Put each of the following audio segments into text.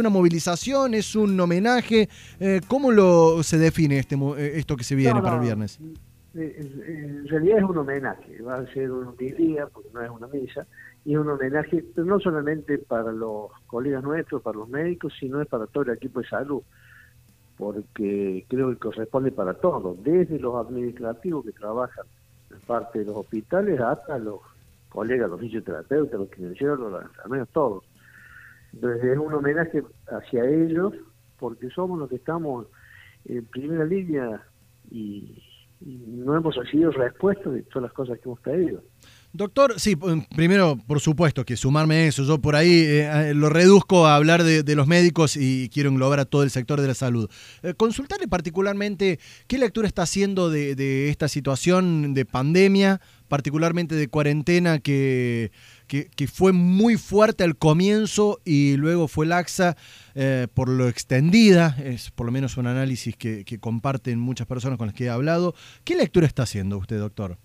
una movilización, es un homenaje. Eh, ¿Cómo lo se define este eh, esto que se viene No, para el viernes? eh, En realidad es un homenaje, va a ser un día porque no es una misa, y es un homenaje, pero no solamente para los colegas nuestros, para los médicos, sino es para todo el equipo de salud, porque creo que corresponde para todos, desde los administrativos que trabajan en parte de los hospitales hasta los colegas, los fisioterapeutas, los kinesiólogos, los enfermeros, todos. Entonces es un homenaje hacia ellos porque somos los que estamos en primera línea y, no hemos recibido respuesta de todas las cosas que hemos pedido. Doctor, sí, primero, por supuesto que sumarme a eso. Yo por ahí eh, eh, lo reduzco a hablar de, los médicos y quiero englobar a todo el sector de la salud. Eh, consultarle particularmente qué lectura está haciendo de esta situación de pandemia, particularmente de cuarentena que, que, fue muy fuerte al comienzo y luego fue laxa eh, por lo extendida. Es por lo menos un análisis que, comparten muchas personas con las que he hablado. ¿Qué lectura está haciendo usted, doctor?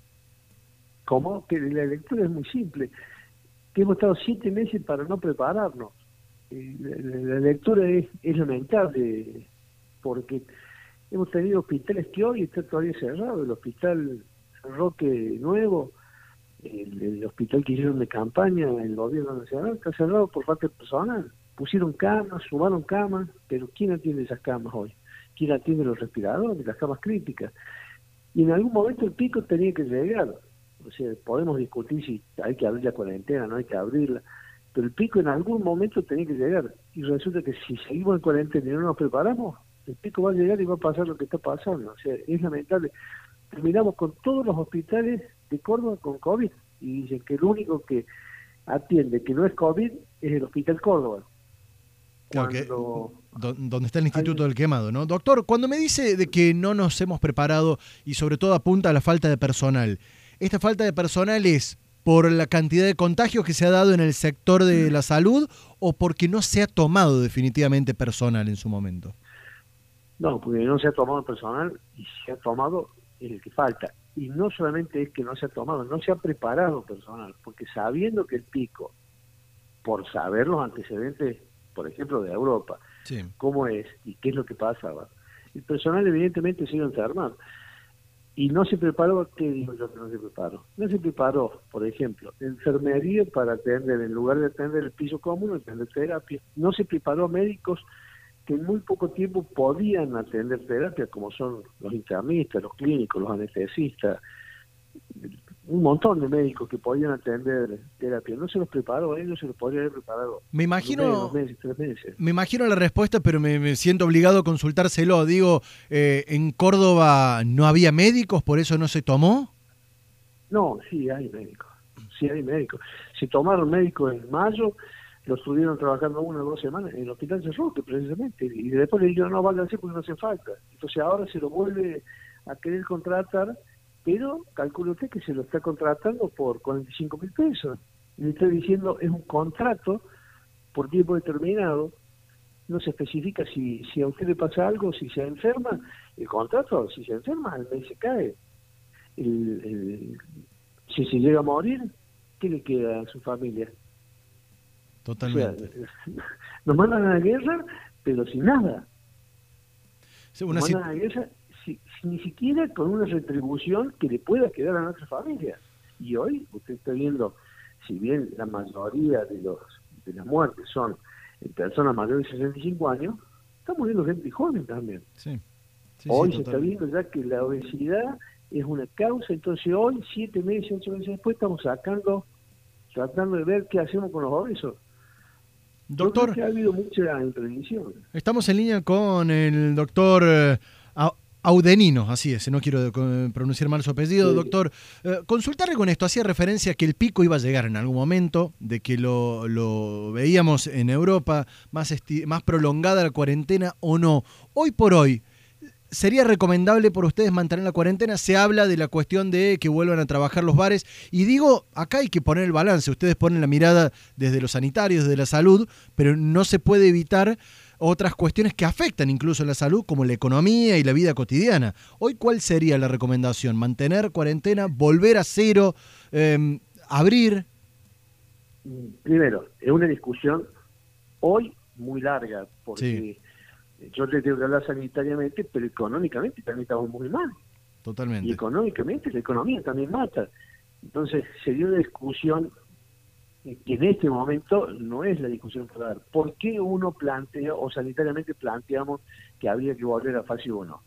Como que la lectura es muy simple, que hemos estado siete meses para no prepararnos. Eh, La, lectura es, lamentable porque hemos tenido hospitales que hoy están todavía cerrados, el hospital Roque Nuevo, el, hospital que hicieron de campaña, el gobierno nacional, está cerrado por falta de personal. Pusieron camas, sumaron camas, pero ¿quién atiende esas camas hoy? ¿Quién atiende los respiradores, las camas críticas? Y en algún momento el pico tenía que llegar. O sea, podemos discutir si hay que abrir la cuarentena, no hay que abrirla, pero el pico en algún momento tenía que llegar. Y resulta que si seguimos en cuarentena y no nos preparamos, el pico va a llegar y va a pasar lo que está pasando. O sea, es lamentable. Terminamos con todos los hospitales de Córdoba con COVID y dicen que el único que atiende que no es COVID es el Hospital Córdoba. Claro que- donde está el Instituto del Quemado, ¿no? Doctor, cuando me dice de que no nos hemos preparado y sobre todo apunta a la falta de personal, ¿esta falta de personal es por la cantidad de contagios que se ha dado en el sector de la salud o porque no se ha tomado definitivamente personal en su momento? No, porque no se ha tomado personal y se ha tomado el que falta. Y no solamente es que no se ha tomado, no se ha preparado personal, porque sabiendo que el pico, por saber los antecedentes, por ejemplo, de Europa, Sí. cómo es y qué es lo que pasaba, el personal evidentemente se iba a enfermar. Y no se preparó, ¿qué digo yo que no se preparó? No se preparó, por ejemplo, enfermería para atender, en lugar de atender el piso común, atender terapia. No se preparó médicos que en muy poco tiempo podían atender terapia, como son los internistas, los clínicos, los anestesistas, un montón de médicos que podían atender terapia. No se los preparó, ellos se los podrían haber preparado. Me imagino... mes, dos meses, tres meses. Me imagino la respuesta, pero me, me siento obligado a consultárselo. Digo, eh, ¿en Córdoba no había médicos, por eso no se tomó? No, sí hay médicos, sí hay médicos. Se tomaron médicos en mayo, los estuvieron trabajando una o dos semanas en el hospital de Roque, precisamente, y después le dijeron, no, váyanse porque no hace falta. Entonces ahora se lo vuelve a querer contratar, pero calcule usted que se lo está contratando por 45 mil pesos. Le está diciendo, es un contrato por tiempo determinado, no se especifica si, si a usted le pasa algo, si se enferma, el contrato, si se enferma, el mes se cae. El- si se llega a morir, ¿qué le queda a su familia? O sea, Totalmente. nos mandan a la guerra, pero sin nada. Una Nos mandan a la guerra si- si ni siquiera con una retribución que le pueda quedar a nuestra familia. Y hoy usted está viendo, si bien la mayoría de los de las muertes son en personas mayores de 65 años, está muriendo gente joven también. sí. Sí, sí, hoy se está viendo ya que la obesidad es una causa, entonces hoy, siete meses, ocho meses después, estamos sacando, tratando de ver qué hacemos con los obesos. Doctor, creo que ha habido mucha imprevisión. estamos en línea con el doctor eh, Au- Audenino, así es, no quiero pronunciar mal su apellido. Sí. Doctor, eh, consultarle con esto, hacía referencia a que el pico iba a llegar en algún momento, de que lo, lo veíamos en Europa, más, más prolongada la cuarentena o no. Hoy por hoy, ¿Sería recomendable por ustedes mantener la cuarentena? Se habla de la cuestión de que vuelvan a trabajar los bares. Y digo, acá hay que poner el balance. Ustedes ponen la mirada desde los sanitarios, desde la salud, pero no se puede evitar otras cuestiones que afectan incluso la salud, como la economía y la vida cotidiana. Hoy, ¿cuál sería la recomendación? ¿Mantener cuarentena? ¿Volver a cero? Eh, ¿Abrir? Primero, es una discusión hoy muy larga, porque yo te tengo que hablar sanitariamente, pero económicamente también estamos muy mal. Totalmente. Y económicamente la economía también mata. Entonces se dio una discusión que en este momento no es la discusión para dar. ¿Por qué uno plantea o sanitariamente planteamos que había que volver a fase 1?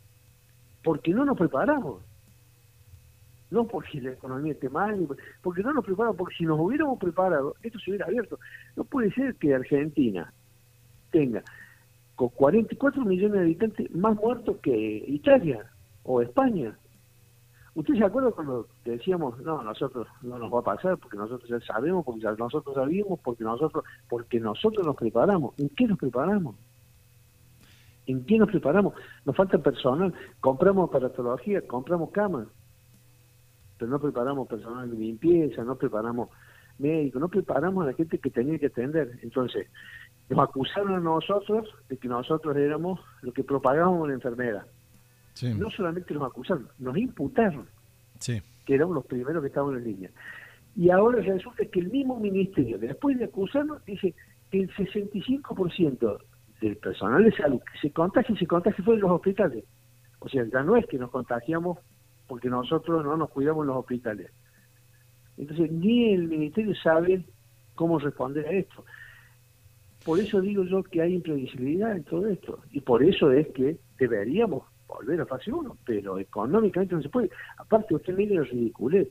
Porque no nos preparamos. No porque la economía esté mal, porque no nos preparamos, porque si nos hubiéramos preparado, esto se hubiera abierto. No puede ser que Argentina tenga con 44 millones de habitantes más muertos que Italia o España. ¿Usted se acuerda cuando decíamos, no, nosotros no nos va a pasar porque nosotros ya sabemos, porque nosotros sabíamos, porque nosotros, porque nosotros nos preparamos? ¿En qué nos preparamos? ¿En qué nos preparamos? Nos falta personal, compramos aparatología, compramos camas, pero no preparamos personal de limpieza, no preparamos médicos, no preparamos a la gente que tenía que atender. Entonces, nos acusaron a nosotros de que nosotros éramos los que propagábamos la enfermedad. No solamente nos acusaron, nos imputaron que éramos los primeros que estábamos en línea. Y ahora resulta que el mismo ministerio, después de acusarnos, dice que el 65% del personal de salud que se contagia, se contagia fue en los hospitales. O sea, ya no es que nos contagiamos porque nosotros no nos cuidamos en los hospitales. Entonces, ni el ministerio sabe cómo responder a esto. Por eso digo yo que hay imprevisibilidad en todo esto. Y por eso es que deberíamos volver a fase 1, pero económicamente no se puede. Aparte, usted mire los ridiculez.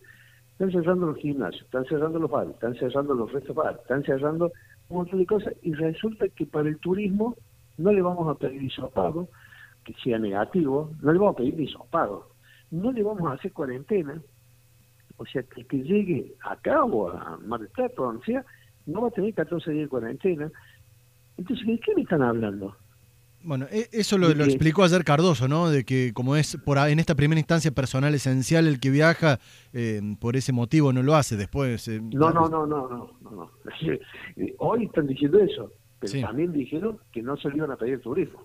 Están cerrando los gimnasios, están cerrando los bares, están cerrando los restaurantes, están cerrando un montón de cosas y resulta que para el turismo no le vamos a pedir isopado, que sea negativo, no le vamos a pedir isopado, no le vamos a hacer cuarentena, o sea, que el que llegue acá o a Mar del Plata o donde sea, no va a tener 14 días de cuarentena. Entonces, ¿de qué me están hablando? Bueno, e, eso lo, explicó ayer Cardoso, ¿no? De que como es por en esta primera instancia personal esencial el que viaja, eh, por ese motivo no lo hace después. Eh, no, no, no, no, no, no, Hoy están diciendo eso, pero también dijeron que no se le iban a pedir turismo.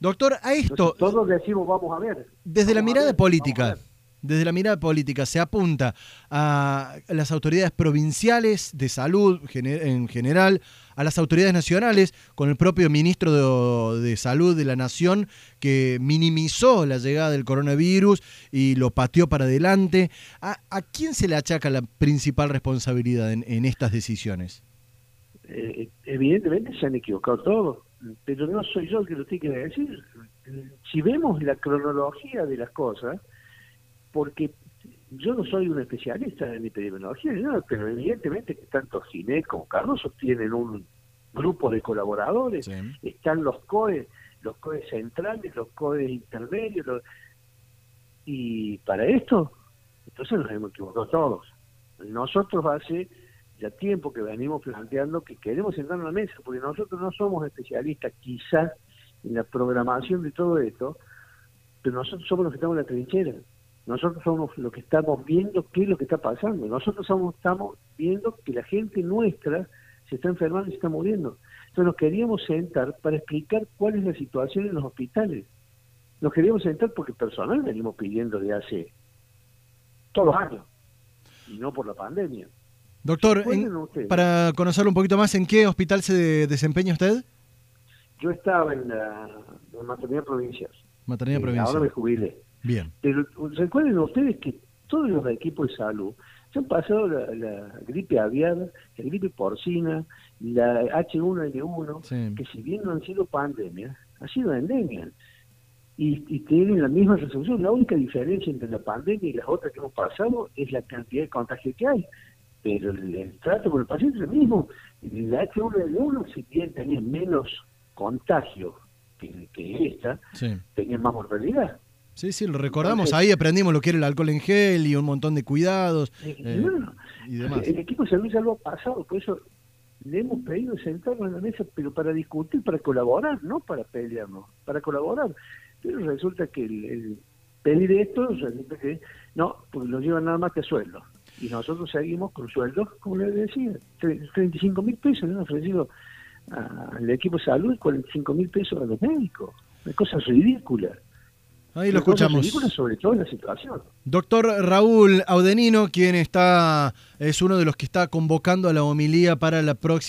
Doctor, a esto... todos decimos vamos a ver. Desde la mirada política, desde la mirada política se apunta a las autoridades provinciales de salud en general, a las autoridades nacionales, con el propio ministro de, Salud de la Nación, que minimizó la llegada del coronavirus y lo pateó para adelante. ¿A, quién se le achaca la principal responsabilidad en, estas decisiones? Eh, evidentemente se han equivocado todos, pero no soy yo el que lo tiene que decir. Si vemos la cronología de las cosas, porque yo no soy un especialista en epidemiología, pero evidentemente que tanto Ginés como Carlos tienen un grupo de colaboradores, están los COE, los COE centrales, los COE intermedios, y para esto, entonces nos hemos equivocado todos. Nosotros hace ya tiempo que venimos planteando que queremos sentar en la mesa, porque nosotros no somos especialistas quizás en la programación de todo esto, pero nosotros somos los que estamos en la trinchera. Nosotros somos los que estamos viendo qué es lo que está pasando. Nosotros somos, estamos viendo que la gente nuestra se está enfermando y se está muriendo. Entonces nos queríamos sentar para explicar cuál es la situación en los hospitales. Nos queríamos sentar porque personal venimos pidiendo de hace todos los años y no por la pandemia. Doctor, para conocerlo un poquito más, ¿en qué hospital se desempeña usted? Yo estaba en la, maternidad provincial. Maternidad provincial. Ahora me jubilé. Bien. Pero recuerden ustedes que todos los equipos de salud se han pasado la, gripe aviar, la gripe porcina, la H1N1, que si bien no han sido pandemias, ha sido endemia. Y, tienen la misma resolución. La única diferencia entre la pandemia y las otras que hemos pasado es la cantidad de contagio que hay. Pero el, trato con el paciente es el mismo. La H1N1, si bien tenía menos contagio que, esta, tenía más mortalidad. Sí, sí, lo recordamos. Ahí aprendimos lo que era el alcohol en gel y un montón de cuidados eh, y demás. El equipo de salud ya lo ha pasado, por eso le hemos pedido sentarnos en la mesa, pero para discutir, para colaborar, no para pelearnos, para colaborar. Pero resulta que el, pedir esto, resulta que no, porque lo llevan nada más que sueldo. Y nosotros seguimos con sueldos, como les decía, 35 mil pesos le han ofrecido al equipo de salud y 45 mil pesos a los médicos. Una cosa ridícula. Ahí lo escuchamos. sobre todo en la situación. Doctor Raúl Audenino, quien está es uno de los que está convocando a la homilía para la próxima